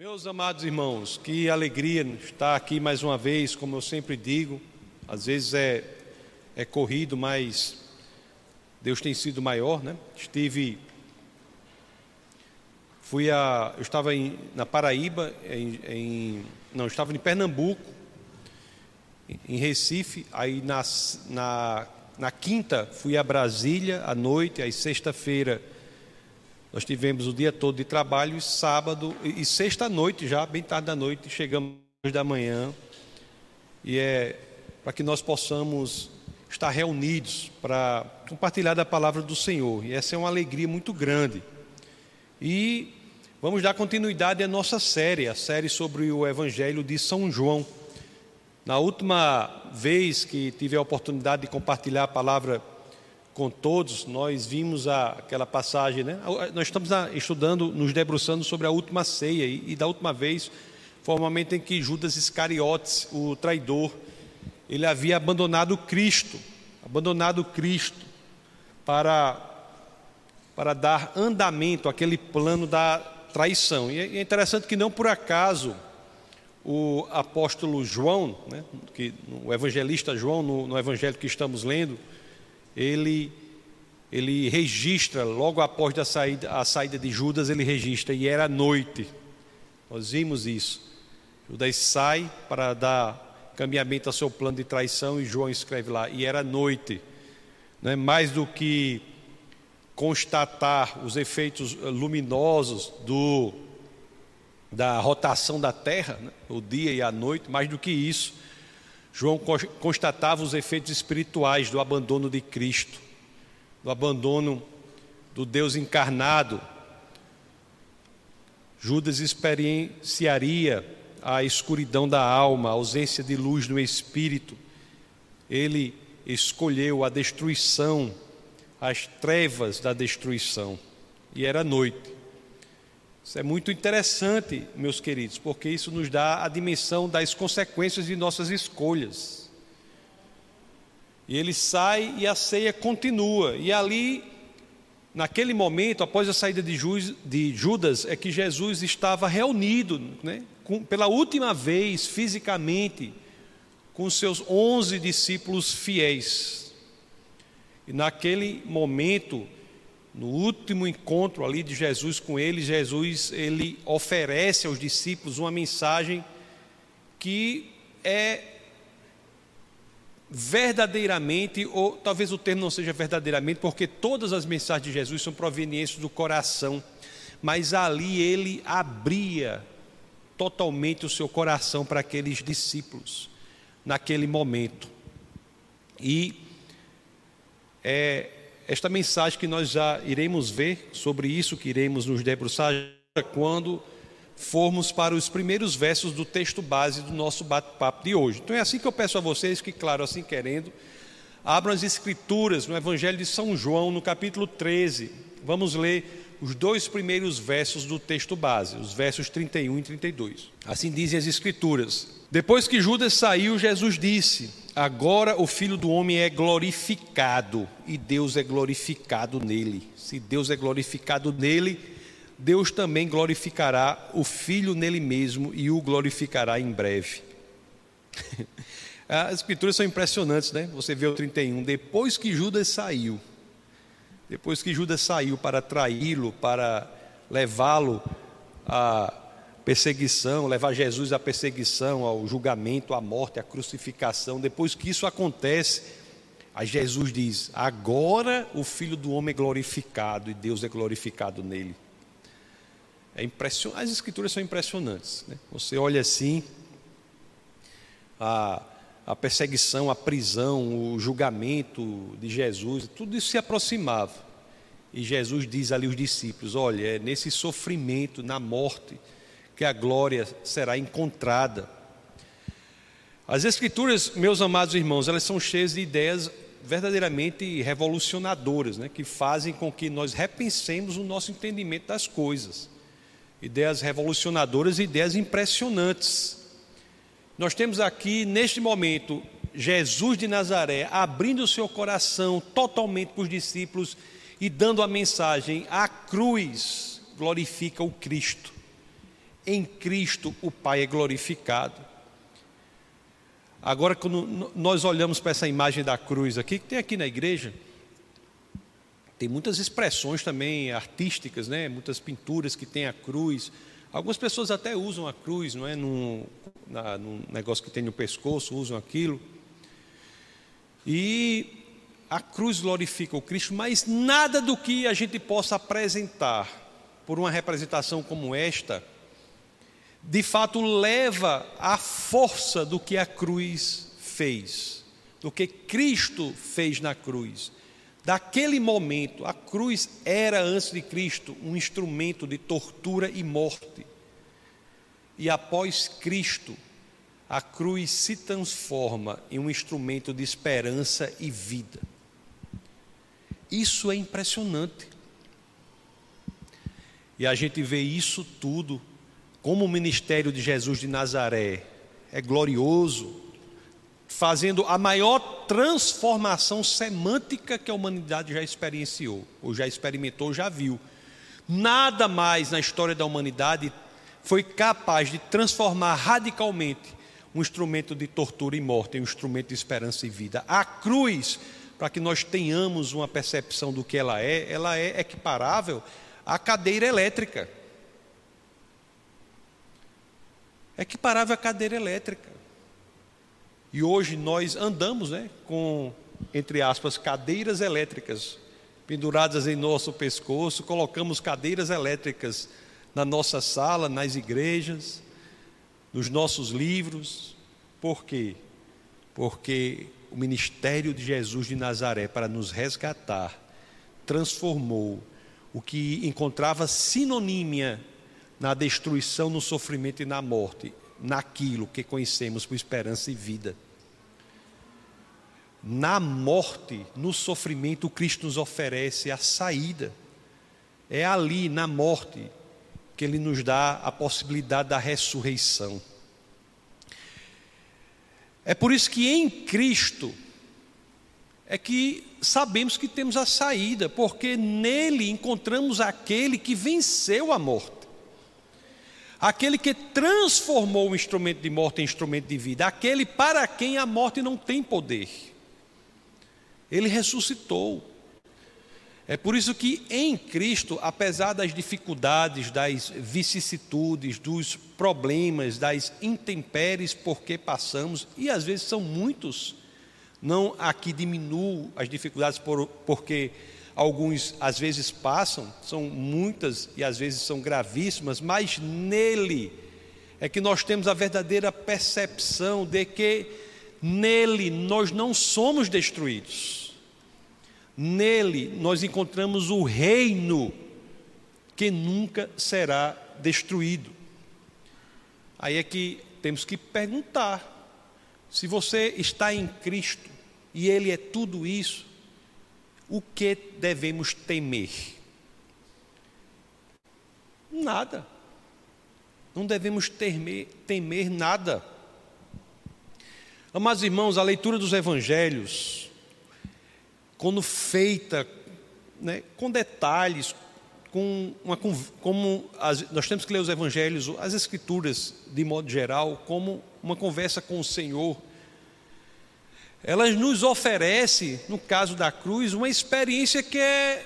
Meus amados irmãos, que alegria estar aqui mais uma vez, como eu sempre digo. Às vezes é, é corrido, mas Deus tem sido maior, né? Estive. Fui a. Eu estava em, na Paraíba, em, em, não, estava em Pernambuco, em Recife. Aí na, na, na quinta fui a Brasília à noite, aí sexta-feira nós tivemos o dia todo de trabalho e sábado e sexta-noite já, bem tarde da noite, chegamos da manhã. E é para que nós possamos estar reunidos para compartilhar da palavra do Senhor. E essa é uma alegria muito grande. E vamos dar continuidade à nossa série, a série sobre o Evangelho de São João. Na última vez que tive a oportunidade de compartilhar a palavra com todos, nós vimos a, aquela passagem, né? Nós estamos estudando, nos debruçando sobre a última ceia, e, e da última vez foi o momento em que Judas Iscariotes, o traidor, ele havia abandonado Cristo, abandonado Cristo para, para dar andamento àquele plano da traição. E é interessante que não por acaso o apóstolo João, né, que, o evangelista João, no, no evangelho que estamos lendo, ele, ele registra, logo após a saída, a saída de Judas, ele registra, e era noite. Nós vimos isso. Judas sai para dar caminhamento ao seu plano de traição, e João escreve lá, e era noite. Não é mais do que constatar os efeitos luminosos do, da rotação da terra, né? o dia e a noite, mais do que isso, João constatava os efeitos espirituais do abandono de Cristo, do abandono do Deus encarnado. Judas experienciaria a escuridão da alma, a ausência de luz no espírito. Ele escolheu a destruição, as trevas da destruição. E era noite. Isso é muito interessante, meus queridos, porque isso nos dá a dimensão das consequências de nossas escolhas. E ele sai e a ceia continua. E ali, naquele momento, após a saída de, Judas, é que Jesus estava reunido, né, com, pela última vez, fisicamente, com seus onze discípulos fiéis. E naquele momento, no último encontro ali de Jesus com ele, Jesus ele oferece aos discípulos uma mensagem que é verdadeiramente, ou talvez o termo não seja verdadeiramente, porque todas as mensagens de Jesus são provenientes do coração, mas ali ele abria totalmente o seu coração para aqueles discípulos, naquele momento. E é, esta mensagem que nós já iremos ver sobre isso, que iremos nos debruçar quando formos para os primeiros versos do texto base do nosso bate-papo de hoje. Então é assim que eu peço a vocês que, claro, assim querendo, abram as escrituras no Evangelho de São João, no capítulo 13. Vamos ler os dois primeiros versos do texto base, os versos 31 e 32. Assim dizem as escrituras: Depois que Judas saiu, Jesus disse: Agora o Filho do Homem é glorificado e Deus é glorificado nele. Se Deus é glorificado nele, Deus também glorificará o Filho nele mesmo e o glorificará em breve. As escrituras são impressionantes, né? Você vê o 31, depois que Judas saiu, depois que Judas saiu para traí-lo, para levá-lo a perseguição, levar Jesus à perseguição, ao julgamento, à morte, à crucificação. Depois que isso acontece, aí Jesus diz: agora o Filho do Homem é glorificado e Deus é glorificado nele. É impressionante, as escrituras são impressionantes. Né? Você olha assim, a, a perseguição, a prisão, o julgamento de Jesus, tudo isso se aproximava. E Jesus diz ali aos discípulos: olha, é nesse sofrimento, na morte, que a glória será encontrada. As Escrituras, meus amados irmãos, elas são cheias de ideias verdadeiramente revolucionadoras, né, que fazem com que nós repensemos o nosso entendimento das coisas. Ideias revolucionadoras e ideias impressionantes. Nós temos aqui, neste momento, Jesus de Nazaré abrindo o seu coração totalmente para os discípulos e dando a mensagem: a cruz glorifica o Cristo. Em Cristo o Pai é glorificado. Agora, quando nós olhamos para essa imagem da cruz aqui, que tem aqui na igreja, tem muitas expressões também artísticas, né? muitas pinturas que tem a cruz. Algumas pessoas até usam a cruz, não é? Num, na, num negócio que tem no pescoço, usam aquilo. E a cruz glorifica o Cristo, mas nada do que a gente possa apresentar por uma representação como esta, de fato leva a força do que a cruz fez, do que Cristo fez na cruz. Daquele momento, a cruz era, antes de Cristo, um instrumento de tortura e morte. E após Cristo, a cruz se transforma em um instrumento de esperança e vida. Isso é impressionante. E a gente vê isso tudo como o ministério de Jesus de Nazaré é glorioso, fazendo a maior transformação semântica que a humanidade já experienciou, ou já experimentou, já viu. Nada mais na história da humanidade foi capaz de transformar radicalmente um instrumento de tortura e morte em um instrumento de esperança e vida. A cruz, para que nós tenhamos uma percepção do que ela é, ela é equiparável à cadeira elétrica. Equiparável à cadeira elétrica. E hoje nós andamos né, com, entre aspas, cadeiras elétricas penduradas em nosso pescoço, colocamos cadeiras elétricas na nossa sala, nas igrejas, nos nossos livros. Por quê? Porque o ministério de Jesus de Nazaré para nos resgatar transformou o que encontrava sinonímia na destruição, no sofrimento e na morte naquilo que conhecemos por esperança e vida. Na morte, no sofrimento, Cristo nos oferece a saída. É ali, na morte, que Ele nos dá a possibilidade da ressurreição. É por isso que em Cristo é que sabemos que temos a saída, porque nele encontramos aquele que venceu a morte aquele que transformou o instrumento de morte em instrumento de vida, aquele para quem a morte não tem poder. Ele ressuscitou. É por isso que em Cristo, apesar das dificuldades, das vicissitudes, dos problemas, das intempéries por que passamos, e às vezes são muitos, não aqui diminuo as dificuldades por, porque alguns às vezes passam, são muitas e às vezes são gravíssimas, mas nele é que nós temos a verdadeira percepção de que nele nós não somos destruídos. Nele nós encontramos o reino que nunca será destruído. Aí é que temos que perguntar: se você está em Cristo e Ele é tudo isso, o que devemos temer? Nada. Não devemos temer, temer nada. Amados irmãos, a leitura dos evangelhos, quando feita né, com detalhes, com uma, como as, nós temos que ler os evangelhos, as escrituras de modo geral, como uma conversa com o Senhor, elas nos oferece, no caso da cruz, uma experiência que é,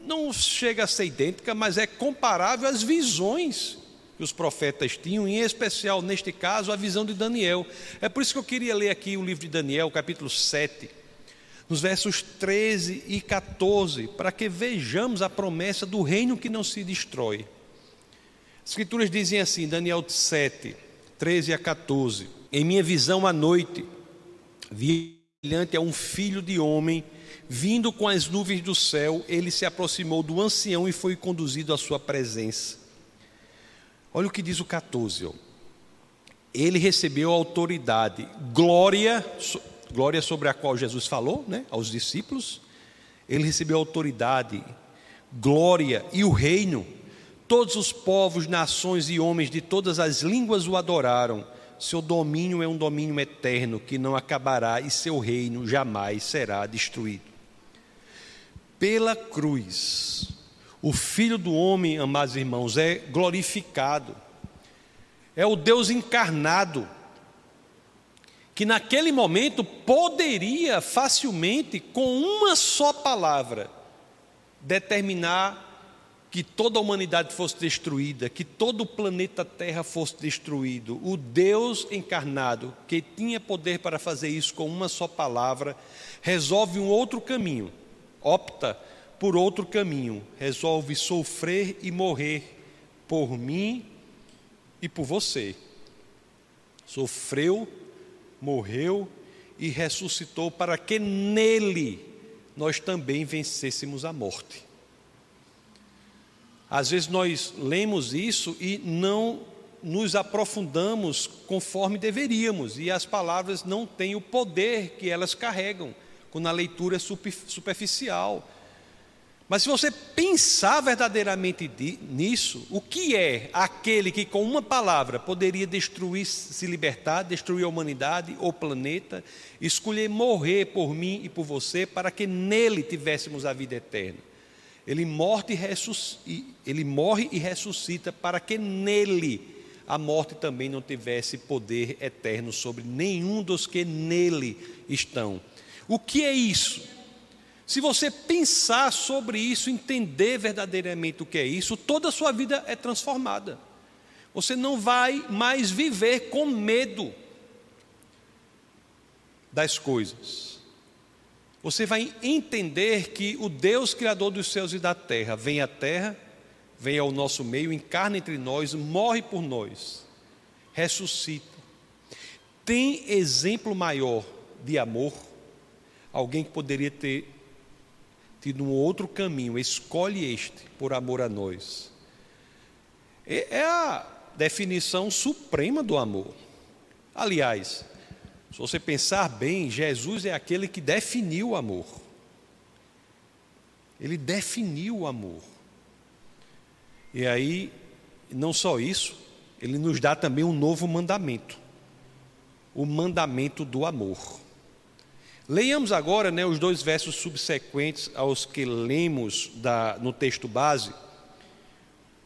não chega a ser idêntica, mas é comparável às visões que os profetas tinham, em especial, neste caso, a visão de Daniel. É por isso que eu queria ler aqui o livro de Daniel, capítulo 7, nos versos 13 e 14, para que vejamos a promessa do reino que não se destrói. As escrituras dizem assim, Daniel 7, 13 a 14: Em minha visão à noite, brilhante é um filho de homem, vindo com as nuvens do céu, ele se aproximou do ancião e foi conduzido à sua presença. Olha o que diz o 14. Ó. Ele recebeu autoridade, glória, glória sobre a qual Jesus falou, né, aos discípulos. Ele recebeu autoridade, glória e o reino. Todos os povos, nações e homens de todas as línguas o adoraram seu domínio é um domínio eterno que não acabará e seu reino jamais será destruído. Pela cruz, o Filho do Homem, amados irmãos, é glorificado. é o Deus encarnado, que naquele momento poderia facilmente, com uma só palavra, determinar que toda a humanidade fosse destruída, que todo o planeta Terra fosse destruído. O Deus encarnado, que tinha poder para fazer isso com uma só palavra, resolve um outro caminho, opta por outro caminho, resolve sofrer e morrer por mim e por você. Sofreu, morreu e ressuscitou para que nele nós também vencêssemos a morte. Às vezes nós lemos isso e não nos aprofundamos conforme deveríamos, e as palavras não têm o poder que elas carregam, quando a leitura é superficial. Mas se você pensar verdadeiramente nisso, o que é aquele que com uma palavra poderia destruir, se libertar, destruir a humanidade ou o planeta, escolher morrer por mim e por você para que nele tivéssemos a vida eterna? Ele morre e, ele morre e ressuscita para que nele a morte também não tivesse poder eterno sobre nenhum dos que nele estão. O que é isso? Se você pensar sobre isso, entender verdadeiramente o que é isso, toda a sua vida é transformada. Você não vai mais viver com medo das coisas. Você vai entender que o Deus Criador dos céus e da terra vem à terra, vem ao nosso meio, encarna entre nós, morre por nós, ressuscita. Tem exemplo maior de amor? Alguém que poderia ter tido um outro caminho, escolhe este por amor a nós. É a definição suprema do amor. Aliás, se você pensar bem, Jesus é aquele que definiu o amor. Ele definiu o amor. E aí, não só isso, ele nos dá também um novo mandamento: o mandamento do amor. Leiamos agora né, os dois versos subsequentes aos que lemos da, no texto base.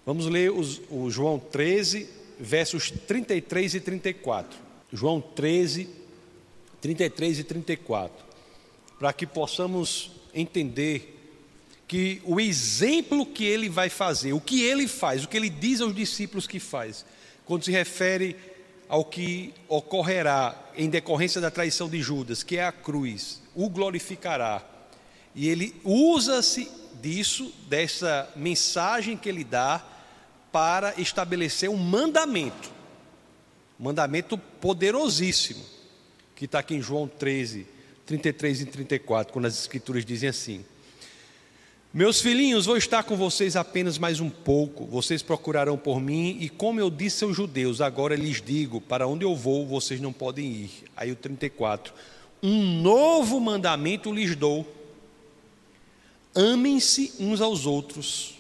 Vamos ler os, o João 13, versos 33 e 34. João 13, 33 e 34. Para que possamos entender que o exemplo que ele vai fazer, o que ele faz, o que ele diz aos discípulos que faz, quando se refere ao que ocorrerá em decorrência da traição de Judas, que é a cruz, o glorificará. E ele usa-se disso, dessa mensagem que ele dá, para estabelecer um mandamento, mandamento poderosíssimo, que está aqui em João 13, 33 e 34, quando as Escrituras dizem assim: meus filhinhos, vou estar com vocês apenas mais um pouco. Vocês procurarão por mim, e como eu disse aos judeus, agora lhes digo: para onde eu vou, vocês não podem ir. Aí o 34. Um novo mandamento lhes dou: amem-se uns aos outros.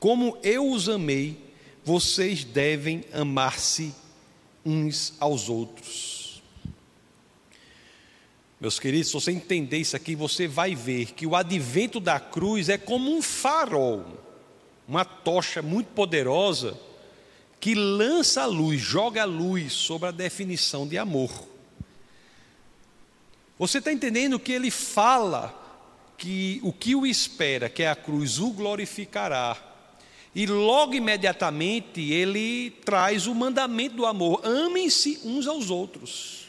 Como eu os amei, vocês devem amar-se uns aos outros. Meus queridos, se você entender isso aqui, você vai ver que o advento da cruz é como um farol, uma tocha muito poderosa que lança a luz, joga a luz sobre a definição de amor. Você está entendendo que ele fala que o que o espera, que é a cruz, o glorificará. E logo imediatamente ele traz o mandamento do amor: amem-se uns aos outros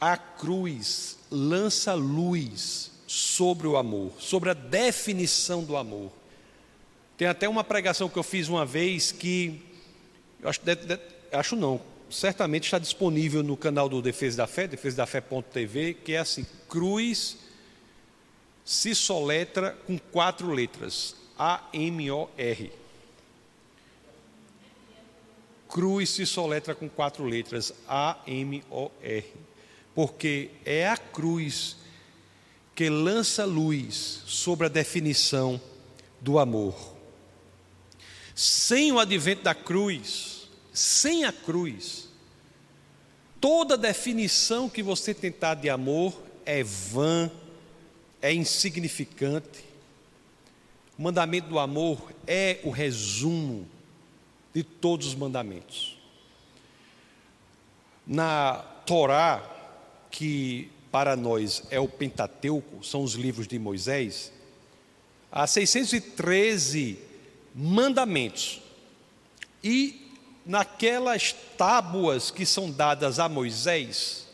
a cruz lança luz sobre o amor, sobre a definição do amor. Tem até uma pregação que eu fiz uma vez que, eu acho, de, de, acho não, certamente está disponível no canal do Defesa da Fé, defesadafé.tv, que é assim: cruz se soletra com quatro letras, A-M-O-R. Cruz se soletra com quatro letras, A-M-O-R porque é a cruz que lança luz sobre a definição do amor. Sem o advento da cruz, sem a cruz, toda definição que você tentar de amor é vã, é insignificante. O mandamento do amor é o resumo de todos os mandamentos. Na Torá, que para nós é o Pentateuco, são os livros de Moisés, há 613 mandamentos. E naquelas tábuas que são dadas a Moisés,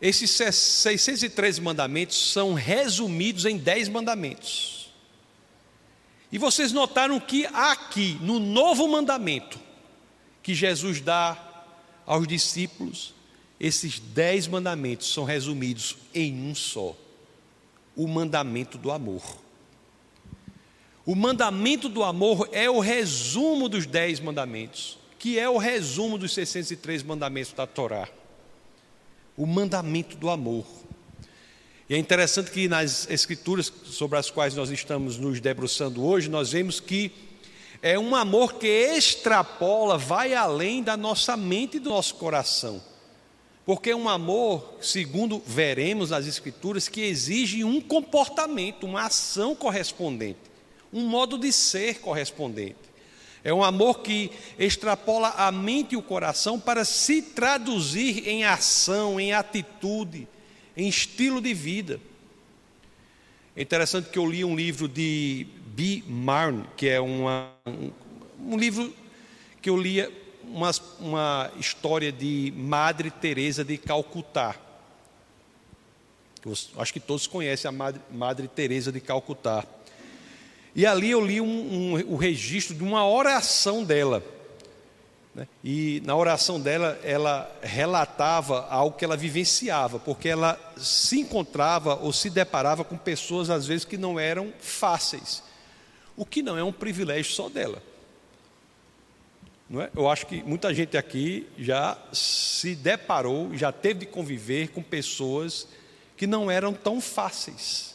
esses 613 mandamentos são resumidos em 10 mandamentos. E vocês notaram que aqui, no novo mandamento, que Jesus dá aos discípulos, esses dez mandamentos são resumidos em um só: o mandamento do amor. O mandamento do amor é o resumo dos dez mandamentos, que é o resumo dos 603 mandamentos da Torá. O mandamento do amor. E é interessante que nas escrituras sobre as quais nós estamos nos debruçando hoje, nós vemos que é um amor que extrapola, vai além da nossa mente e do nosso coração. Porque um amor, segundo veremos nas Escrituras, que exige um comportamento, uma ação correspondente um modo de ser correspondente. É um amor que extrapola a mente e o coração para se traduzir em ação, em atitude, em estilo de vida. É interessante que eu li um livro de B. Marn, que é uma, um, um livro que eu lia uma, uma história de Madre Teresa de Calcutá. Eu acho que todos conhecem a Madre, Madre Teresa de Calcutá. E ali eu li um, um, o registro de uma oração dela. Né? E na oração dela, ela relatava algo que ela vivenciava, porque ela se encontrava ou se deparava com pessoas, às vezes, que não eram fáceis. O que não é um privilégio só dela. Não é? Eu acho que muita gente aqui já se deparou, já teve de conviver com pessoas que não eram tão fáceis.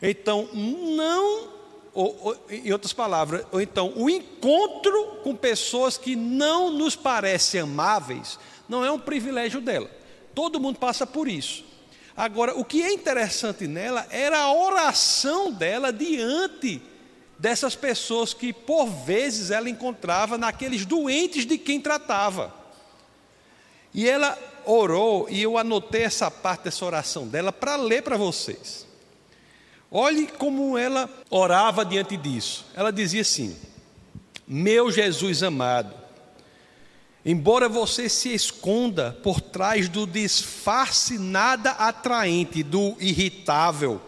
Então, não ou, ou, em outras palavras, ou então o encontro com pessoas que não nos parecem amáveis não é um privilégio dela. Todo mundo passa por isso. Agora, o que é interessante nela era a oração dela diante dessas pessoas que por vezes ela encontrava naqueles doentes de quem tratava. E ela orou, e eu anotei essa parte dessa oração dela para ler para vocês. Olhe como ela orava diante disso. Ela dizia assim: Meu Jesus amado, embora você se esconda por trás do disfarce nada atraente, do irritável,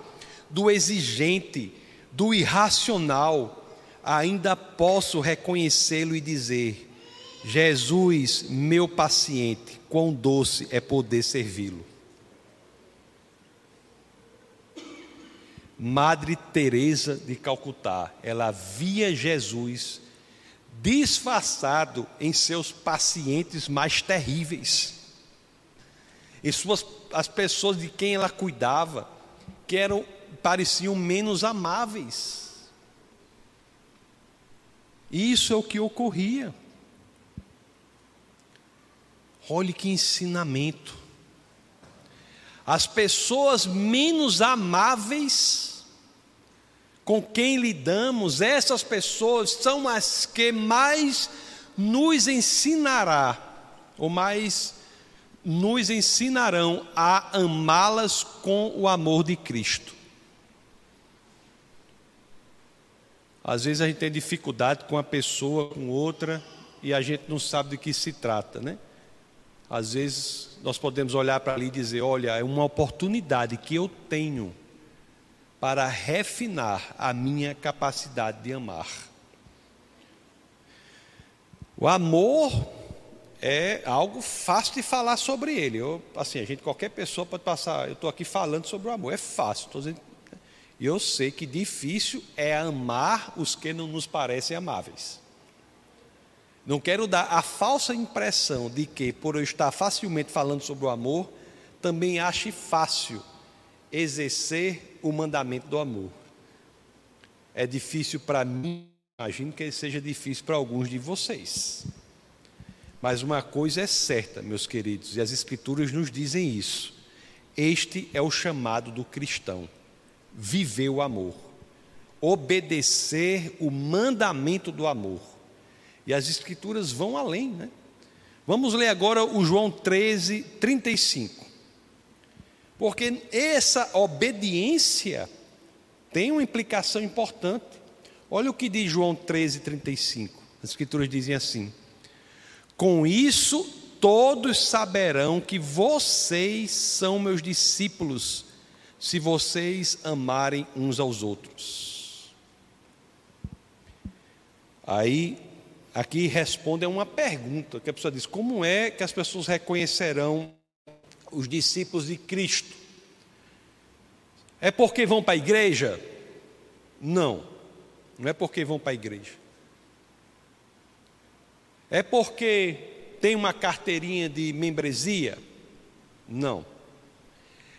do exigente, do irracional, ainda posso reconhecê-lo e dizer: Jesus, meu paciente, quão doce é poder servi-lo. Madre Teresa de Calcutá, ela via Jesus disfarçado em seus pacientes mais terríveis. Em suas as pessoas de quem ela cuidava, que eram pareciam menos amáveis. Isso é o que ocorria. Olhe que ensinamento. As pessoas menos amáveis com quem lidamos, essas pessoas são as que mais nos ensinará, ou mais nos ensinarão a amá-las com o amor de Cristo. Às vezes a gente tem dificuldade com uma pessoa, com outra, e a gente não sabe de que se trata, né? Às vezes nós podemos olhar para ali e dizer: olha, é uma oportunidade que eu tenho para refinar a minha capacidade de amar. O amor é algo fácil de falar sobre ele. Eu, assim, a gente, qualquer pessoa pode passar. Eu estou aqui falando sobre o amor, é fácil. Estou dizendo, eu sei que difícil é amar os que não nos parecem amáveis. Não quero dar a falsa impressão de que, por eu estar facilmente falando sobre o amor, também ache fácil exercer o mandamento do amor. É difícil para mim, imagino que seja difícil para alguns de vocês. Mas uma coisa é certa, meus queridos, e as Escrituras nos dizem isso. Este é o chamado do cristão: viver o amor, obedecer o mandamento do amor E as Escrituras vão além, né? Vamos ler agora o João 13, 35. Porque essa obediência tem uma implicação importante. Olha o que diz João 13, 35. As Escrituras dizem assim: Com isso todos saberão que vocês são meus discípulos, se vocês amarem uns aos outros. Aí, aqui responde a uma pergunta que a pessoa diz: como é que as pessoas reconhecerão os discípulos de Cristo? É porque vão para a igreja? Não, não é porque vão para a igreja. É porque tem uma carteirinha de membresia? Não.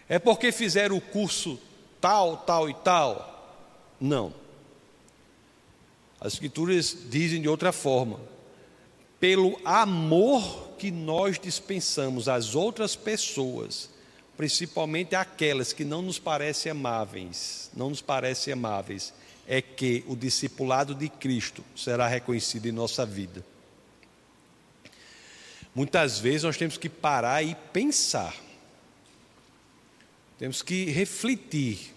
É porque fizeram o curso tal, tal e tal? Não. As Escrituras dizem de outra forma: pelo amor que nós dispensamos às outras pessoas, principalmente aquelas que não nos parecem amáveis, não nos parecem amáveis, é que o discipulado de Cristo será reconhecido em nossa vida. Muitas vezes nós temos que parar e pensar, temos que refletir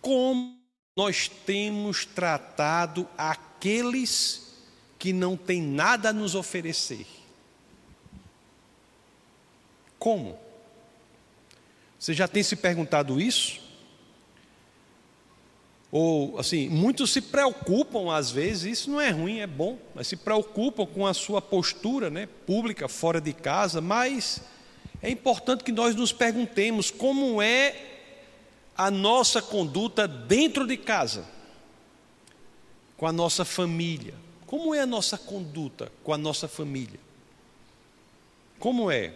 como nós temos tratado aqueles que não têm nada a nos oferecer. Como? Você já tem se perguntado isso? Ou, assim, muitos se preocupam às vezes, isso não é ruim, é bom, mas se preocupam com a sua postura né, pública, fora de casa, mas é importante que nós nos perguntemos como é a nossa conduta dentro de casa, com a nossa família. Como é a nossa conduta com a nossa família? Como é?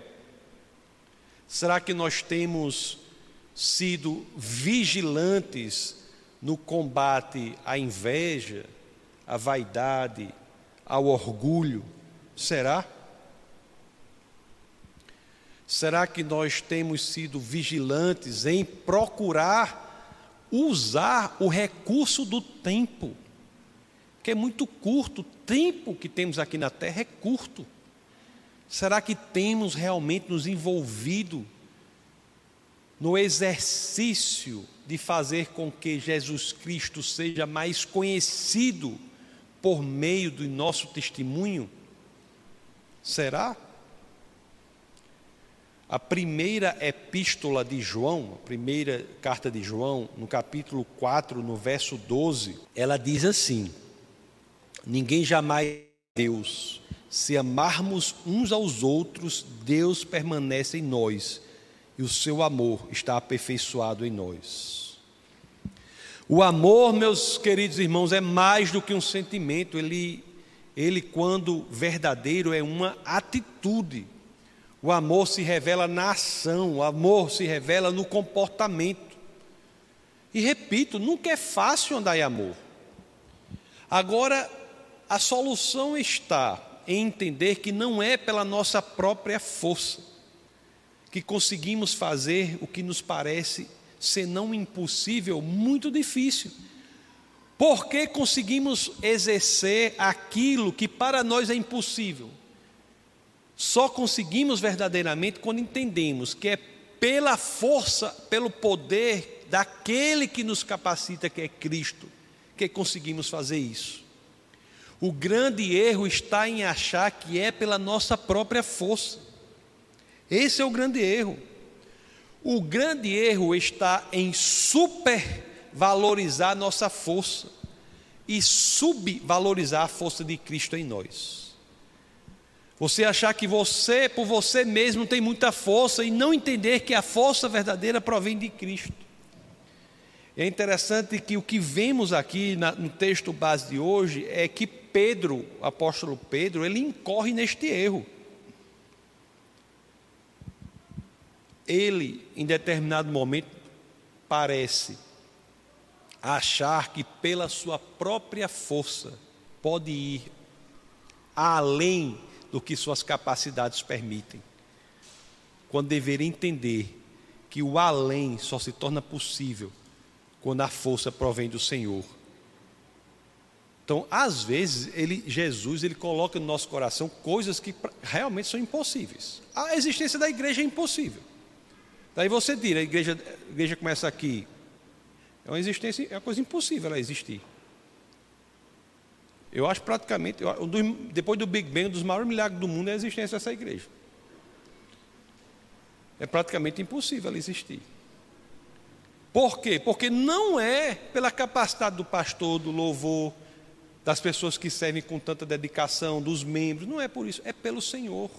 Será que nós temos sido vigilantes no combate à inveja, à vaidade, ao orgulho? Será? Será que nós temos sido vigilantes em procurar usar o recurso do tempo? Que é muito curto, o tempo que temos aqui na terra é curto. Será que temos realmente nos envolvido no exercício de fazer com que Jesus Cristo seja mais conhecido por meio do nosso testemunho? Será? A primeira epístola de João, a primeira carta de João, no capítulo 4, no verso 12, ela diz assim: Ninguém jamais Deus, se amarmos uns aos outros, Deus permanece em nós e o seu amor está aperfeiçoado em nós. O amor, meus queridos irmãos, é mais do que um sentimento, ele, ele quando verdadeiro, é uma atitude. O amor se revela na ação, o amor se revela no comportamento. E repito, nunca é fácil andar em amor. Agora, a solução está em entender que não é pela nossa própria força que conseguimos fazer o que nos parece ser não impossível, muito difícil. Porque conseguimos exercer aquilo que para nós é impossível? Só conseguimos verdadeiramente quando entendemos que é pela força, pelo poder daquele que nos capacita, que é Cristo, que conseguimos fazer isso. O grande erro está em achar que é pela nossa própria força. Esse é o grande erro. O grande erro está em supervalorizar nossa força e subvalorizar a força de Cristo em nós. Você achar que você, por você mesmo, tem muita força e não entender que a força verdadeira provém de Cristo. É interessante que o que vemos aqui no texto base de hoje é que Pedro, o apóstolo Pedro, ele incorre neste erro. ele, em determinado momento, parece achar que pela sua própria força pode ir além do que suas capacidades permitem, quando deveria entender que o além só se torna possível quando a força provém do Senhor. Então, às vezes, ele, Jesus ele coloca no nosso coração coisas que realmente são impossíveis. A existência da igreja é impossível. Daí você tira, a igreja, a igreja começa aqui. É uma existência, é uma coisa impossível ela existir. Eu acho praticamente, eu, depois do Big Bang, um dos maiores milagres do mundo é a existência dessa igreja. É praticamente impossível ela existir. Por quê? Porque não é pela capacidade do pastor, do louvor, das pessoas que servem com tanta dedicação, dos membros, não é por isso, é pelo Senhor.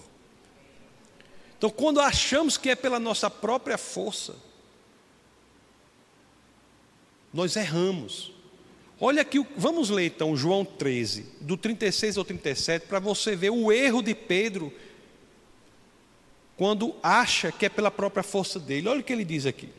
Então, quando achamos que é pela nossa própria força, nós erramos. Olha aqui, vamos ler então João 13, do 36 ao 37, para você ver o erro de Pedro quando acha que é pela própria força dele. Olha o que ele diz aqui.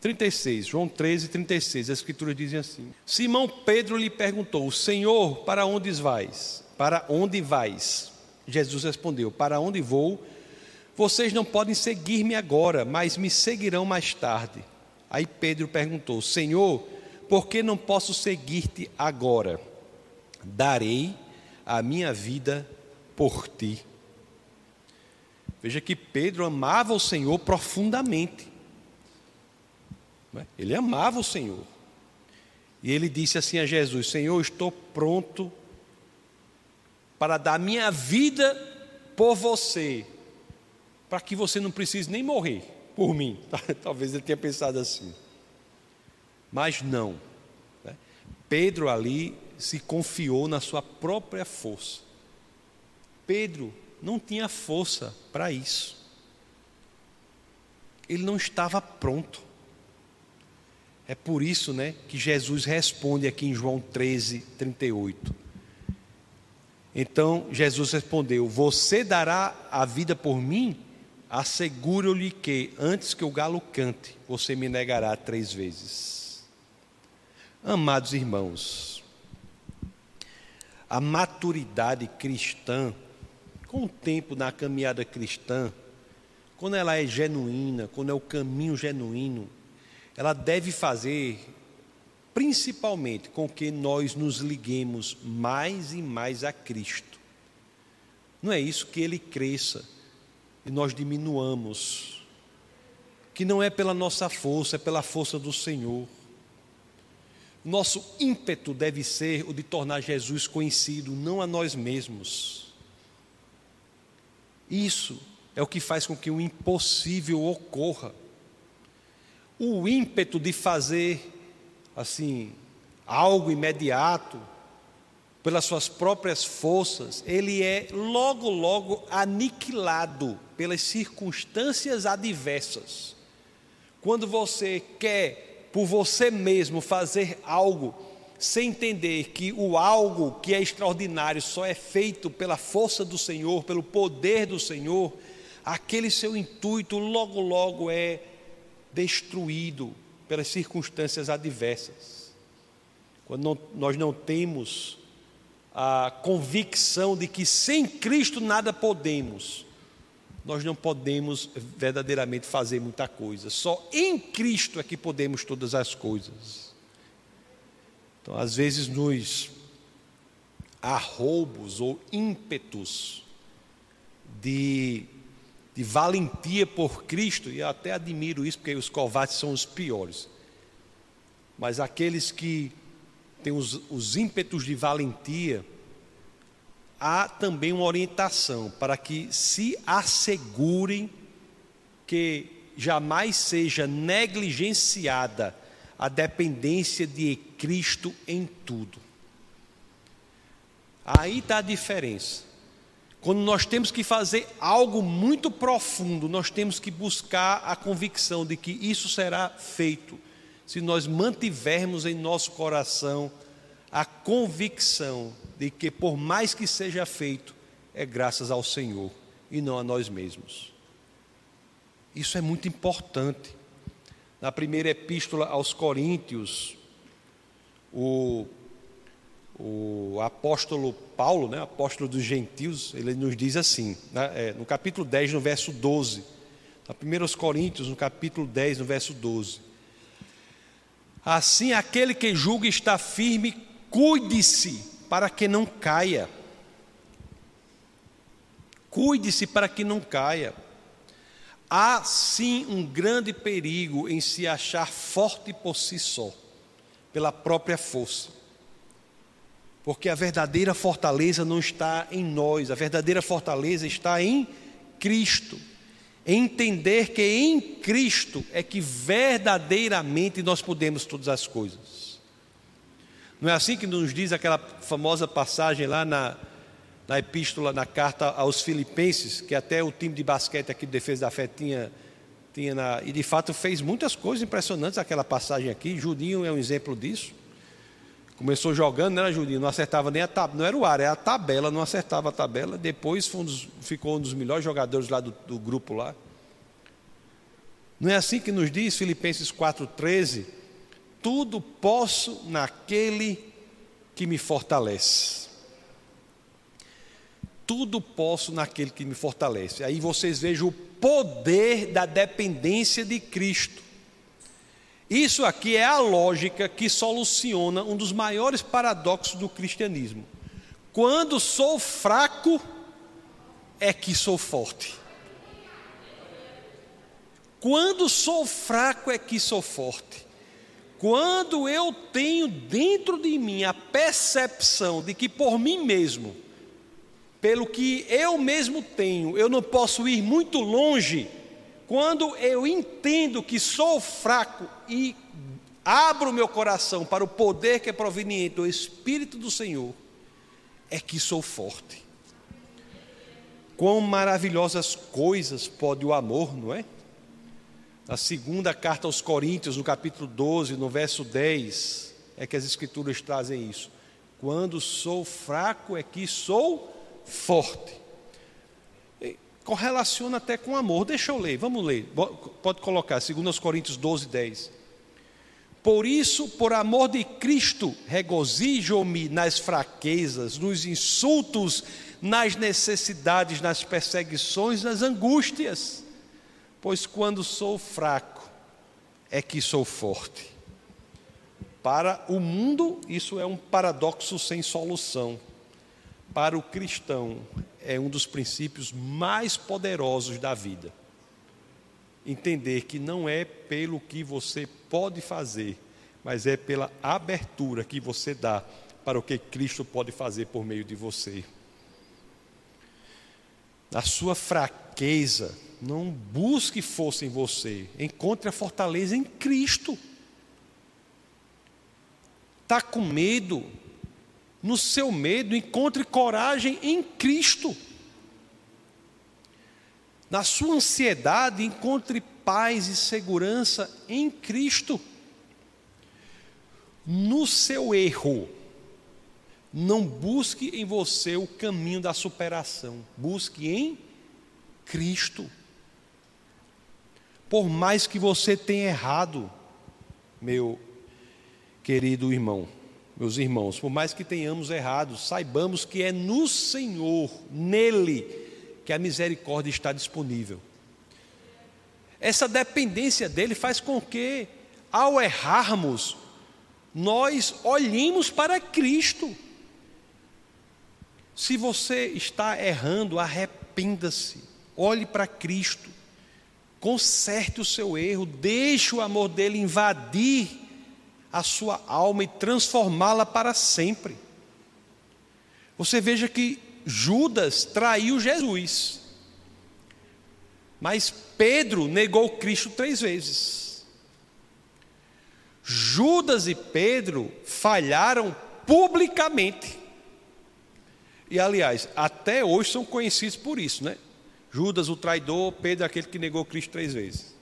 36, João 13, 36, as escrituras dizem assim: Simão Pedro lhe perguntou: Senhor, para onde vais? Para onde vais? Jesus respondeu: Para onde vou? Vocês não podem seguir-me agora, mas me seguirão mais tarde. Aí Pedro perguntou: Senhor, por que não posso seguir-te agora? Darei a minha vida por ti. Veja que Pedro amava o Senhor profundamente. Né? Ele amava o Senhor. E ele disse assim a Jesus: Senhor, estou pronto para dar minha vida por você, para que você não precise nem morrer por mim. Talvez ele tenha pensado assim. Mas não. Né? Pedro ali se confiou na sua própria força. Pedro não tinha força para isso. Ele não estava pronto. É por isso né, que Jesus responde aqui em João 13, 38. Então Jesus respondeu: Você dará a vida por mim? Asseguro-lhe que, antes que o galo cante, você me negará três vezes. Amados irmãos, a maturidade cristã, com o tempo na caminhada cristã, quando ela é genuína, quando é o caminho genuíno, ela deve fazer principalmente com que nós nos liguemos mais e mais a Cristo. Não é isso que ele cresça e nós diminuamos. Que não é pela nossa força, é pela força do Senhor. Nosso ímpeto deve ser o de tornar Jesus conhecido, não a nós mesmos. Isso é o que faz com que o impossível ocorra o ímpeto de fazer assim algo imediato pelas suas próprias forças, ele é logo logo aniquilado pelas circunstâncias adversas. Quando você quer por você mesmo fazer algo sem entender que o algo que é extraordinário só é feito pela força do Senhor, pelo poder do Senhor, aquele seu intuito logo logo é destruído pelas circunstâncias adversas. Quando não, nós não temos a convicção de que sem Cristo nada podemos, nós não podemos verdadeiramente fazer muita coisa. Só em Cristo é que podemos todas as coisas. Então, às vezes, nos arroubos ou ímpetos de de valentia por Cristo, e eu até admiro isso, porque os covardes são os piores. Mas aqueles que têm os, os ímpetos de valentia, há também uma orientação para que se assegurem que jamais seja negligenciada a dependência de Cristo em tudo. Aí está a diferença. Quando nós temos que fazer algo muito profundo, nós temos que buscar a convicção de que isso será feito, se nós mantivermos em nosso coração a convicção de que, por mais que seja feito, é graças ao Senhor e não a nós mesmos. Isso é muito importante. Na primeira epístola aos Coríntios, o o apóstolo Paulo, né, apóstolo dos gentios, ele nos diz assim, né, é, no capítulo 10, no verso 12, na 1 Coríntios, no capítulo 10, no verso 12. Assim, aquele que julga está firme, cuide-se para que não caia. Cuide-se para que não caia. Há sim um grande perigo em se achar forte por si só, pela própria força. Porque a verdadeira fortaleza não está em nós, a verdadeira fortaleza está em Cristo. Entender que em Cristo é que verdadeiramente nós podemos todas as coisas. Não é assim que nos diz aquela famosa passagem lá na, na epístola, na carta aos Filipenses, que até o time de basquete aqui de defesa da fé tinha, tinha na, e de fato fez muitas coisas impressionantes aquela passagem aqui. Judinho é um exemplo disso. Começou jogando, não era Judinho, não acertava nem a tabela, não era o ar, era a tabela, não acertava a tabela. Depois um dos, ficou um dos melhores jogadores lá do, do grupo lá. Não é assim que nos diz Filipenses 4,13? Tudo posso naquele que me fortalece tudo posso naquele que me fortalece. Aí vocês vejam o poder da dependência de Cristo. Isso aqui é a lógica que soluciona um dos maiores paradoxos do cristianismo. Quando sou fraco, é que sou forte. Quando sou fraco, é que sou forte. Quando eu tenho dentro de mim a percepção de que por mim mesmo pelo que eu mesmo tenho, eu não posso ir muito longe, quando eu entendo que sou fraco e abro meu coração para o poder que é proveniente do Espírito do Senhor, é que sou forte. Quão maravilhosas coisas pode o amor, não é? Na segunda carta aos Coríntios, no capítulo 12, no verso 10, é que as Escrituras trazem isso. Quando sou fraco é que sou forte. Correlaciona até com amor. Deixa eu ler, vamos ler. Pode colocar, 2 Coríntios 12, 10. Por isso, por amor de Cristo, regozijo-me nas fraquezas, nos insultos, nas necessidades, nas perseguições, nas angústias. Pois quando sou fraco, é que sou forte. Para o mundo, isso é um paradoxo sem solução para o cristão, é um dos princípios mais poderosos da vida. Entender que não é pelo que você pode fazer, mas é pela abertura que você dá para o que Cristo pode fazer por meio de você. Na sua fraqueza, não busque força em você, encontre a fortaleza em Cristo. Está com medo? no seu medo, encontre coragem em Cristo. Na sua ansiedade, encontre paz e segurança em Cristo. No seu erro, não busque em você o caminho da superação, busque em Cristo. Por mais que você tenha errado, meu querido irmão, meus irmãos, por mais que tenhamos errado, saibamos que é no Senhor, nele, que a misericórdia está disponível. Essa dependência dele faz com que, ao errarmos, nós olhemos para Cristo. Se você está errando, arrependa-se, olhe para Cristo, conserte o seu erro, deixe o amor dele invadir a sua alma e transformá-la para sempre. Você veja que Judas traiu Jesus, mas Pedro negou Cristo três vezes. Judas e Pedro falharam publicamente. E aliás, até hoje são conhecidos por isso, né? Judas o traidor, Pedro aquele que negou Cristo três vezes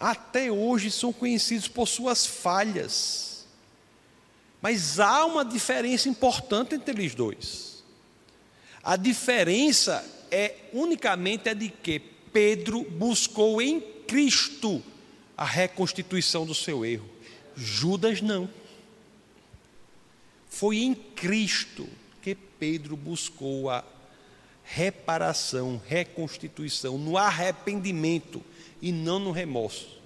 até hoje são conhecidos por suas falhas. Mas há uma diferença importante entre eles dois. A diferença é unicamente a de que Pedro buscou em Cristo a reconstituição do seu erro. Judas não. Foi em Cristo que Pedro buscou a reparação, reconstituição, no arrependimento e não no remorso.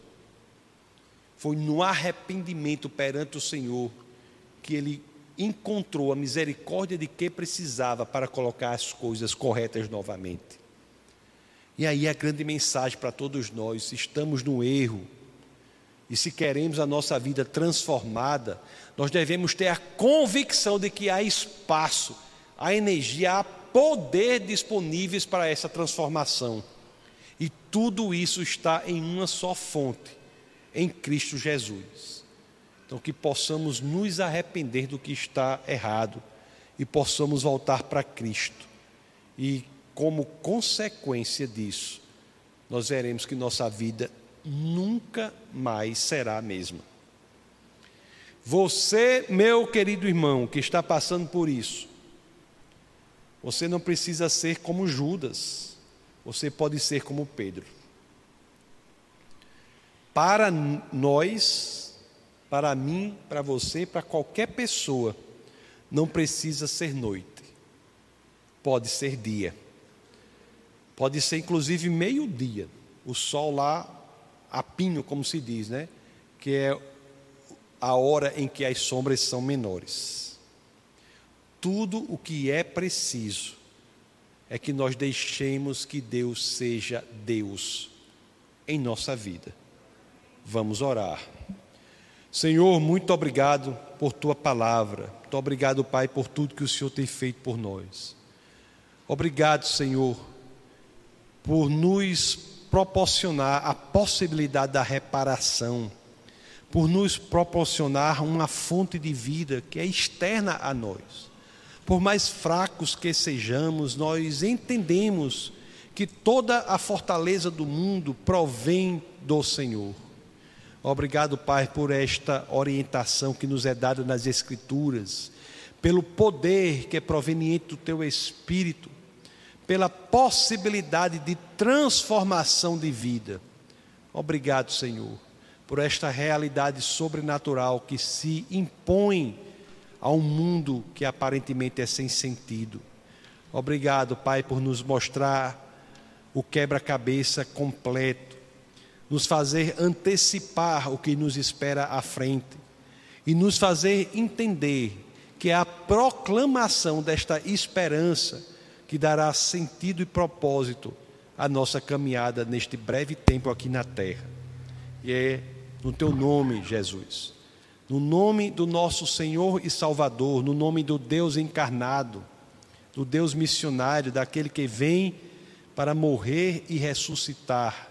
Foi no arrependimento perante o Senhor que ele encontrou a misericórdia de que precisava para colocar as coisas corretas novamente. E aí a grande mensagem para todos nós: se estamos no erro e se queremos a nossa vida transformada, nós devemos ter a convicção de que há espaço, há energia, há poder disponíveis para essa transformação. E tudo isso está em uma só fonte, em Cristo Jesus. Então, que possamos nos arrepender do que está errado e possamos voltar para Cristo. E, como consequência disso, nós veremos que nossa vida nunca mais será a mesma. Você, meu querido irmão, que está passando por isso, você não precisa ser como Judas, você pode ser como Pedro. Para nós, para mim, para você, para qualquer pessoa, não precisa ser noite, pode ser dia, pode ser inclusive meio-dia, o sol lá a pinho, como se diz, né? Que é a hora em que as sombras são menores tudo o que é preciso é que nós deixemos que Deus seja Deus em nossa vida. Vamos orar. Senhor, muito obrigado por tua palavra. Muito obrigado, Pai, por tudo que o Senhor tem feito por nós. Obrigado, Senhor, por nos proporcionar a possibilidade da reparação, por nos proporcionar uma fonte de vida que é externa a nós. Por mais fracos que sejamos, nós entendemos que toda a fortaleza do mundo provém do Senhor. Obrigado, Pai, por esta orientação que nos é dada nas Escrituras, pelo poder que é proveniente do Teu Espírito, pela possibilidade de transformação de vida. Obrigado, Senhor, por esta realidade sobrenatural que se impõe a um mundo que aparentemente é sem sentido. Obrigado, Pai, por nos mostrar o quebra-cabeça completo, nos fazer antecipar o que nos espera à frente e nos fazer entender que é a proclamação desta esperança que dará sentido e propósito à nossa caminhada neste breve tempo aqui na terra. E é no teu nome, Jesus no nome do nosso Senhor e Salvador, no nome do Deus encarnado, do Deus missionário, daquele que vem para morrer e ressuscitar,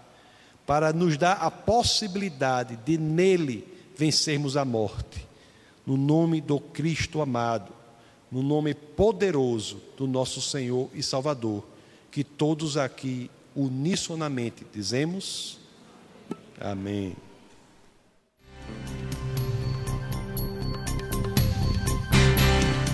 para nos dar a possibilidade de nele vencermos a morte. No nome do Cristo amado, no nome poderoso do nosso Senhor e Salvador, que todos aqui unissonamente dizemos: Amém.